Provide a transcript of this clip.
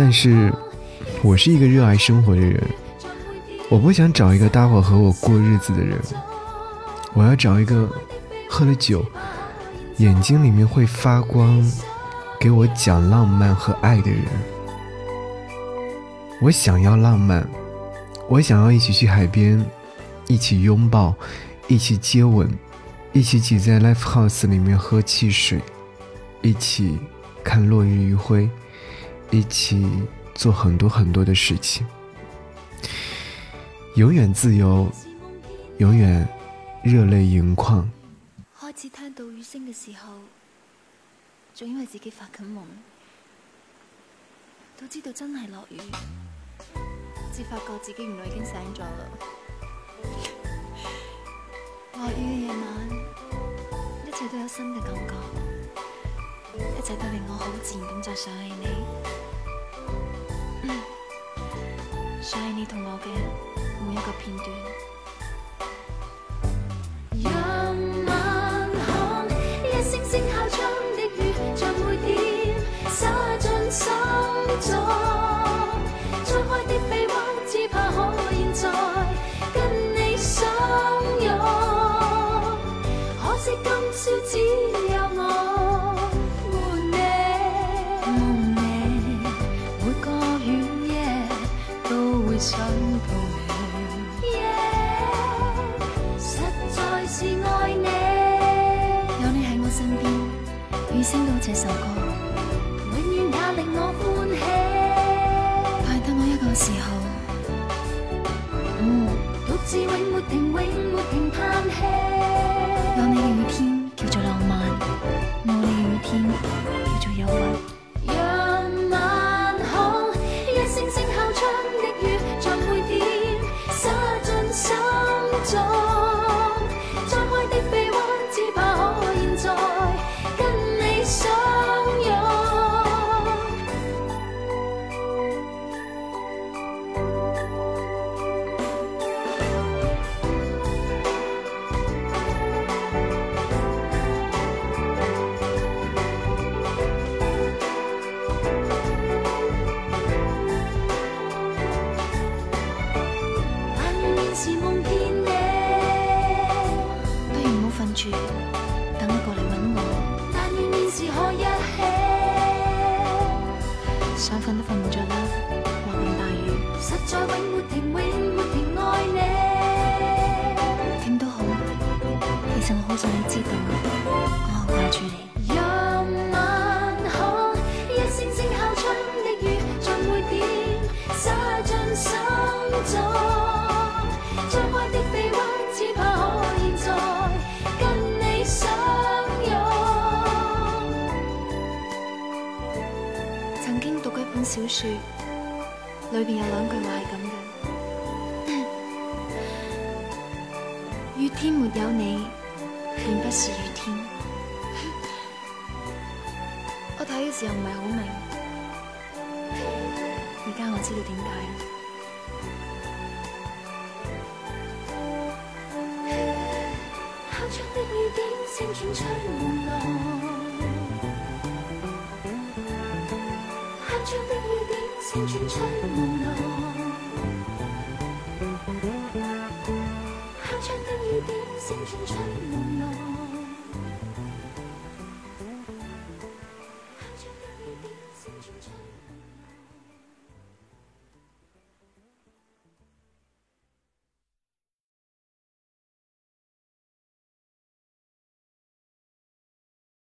但是，我是一个热爱生活的人，我不想找一个搭伙和我过日子的人，我要找一个喝了酒，眼睛里面会发光，给我讲浪漫和爱的人。我想要浪漫，我想要一起去海边，一起拥抱，一起接吻，一起挤在 life house 里面喝汽水，一起看落日余晖，一起做很多很多的事情，永远自由，永远热泪盈眶。开始听到雨声嘅时候，仲以为自己发紧梦，都知道真系落雨。至发觉自己原来已经醒咗啦。落雨嘅夜晚，一切都有新嘅感觉，一切都令我好自然咁就想起你，想起你同我嘅每一个片段。让晚空，一声声敲窗的雨，像每点洒进心中。声到这首歌，永远也令我欢喜。派得我一个时候，嗯，独自永没停，永没停叹气。有你嘅雨天叫做浪漫，冇你嘅雨天叫做忧郁。想瞓都瞓唔着啦，落咁大雨，实在永没停，永没停爱你。点都好，其实我好想你知道，小说里边有两句话系咁嘅：雨天没有你，便不是雨天。我睇嘅时候唔系好明，而家我知道点解。窗千军吹。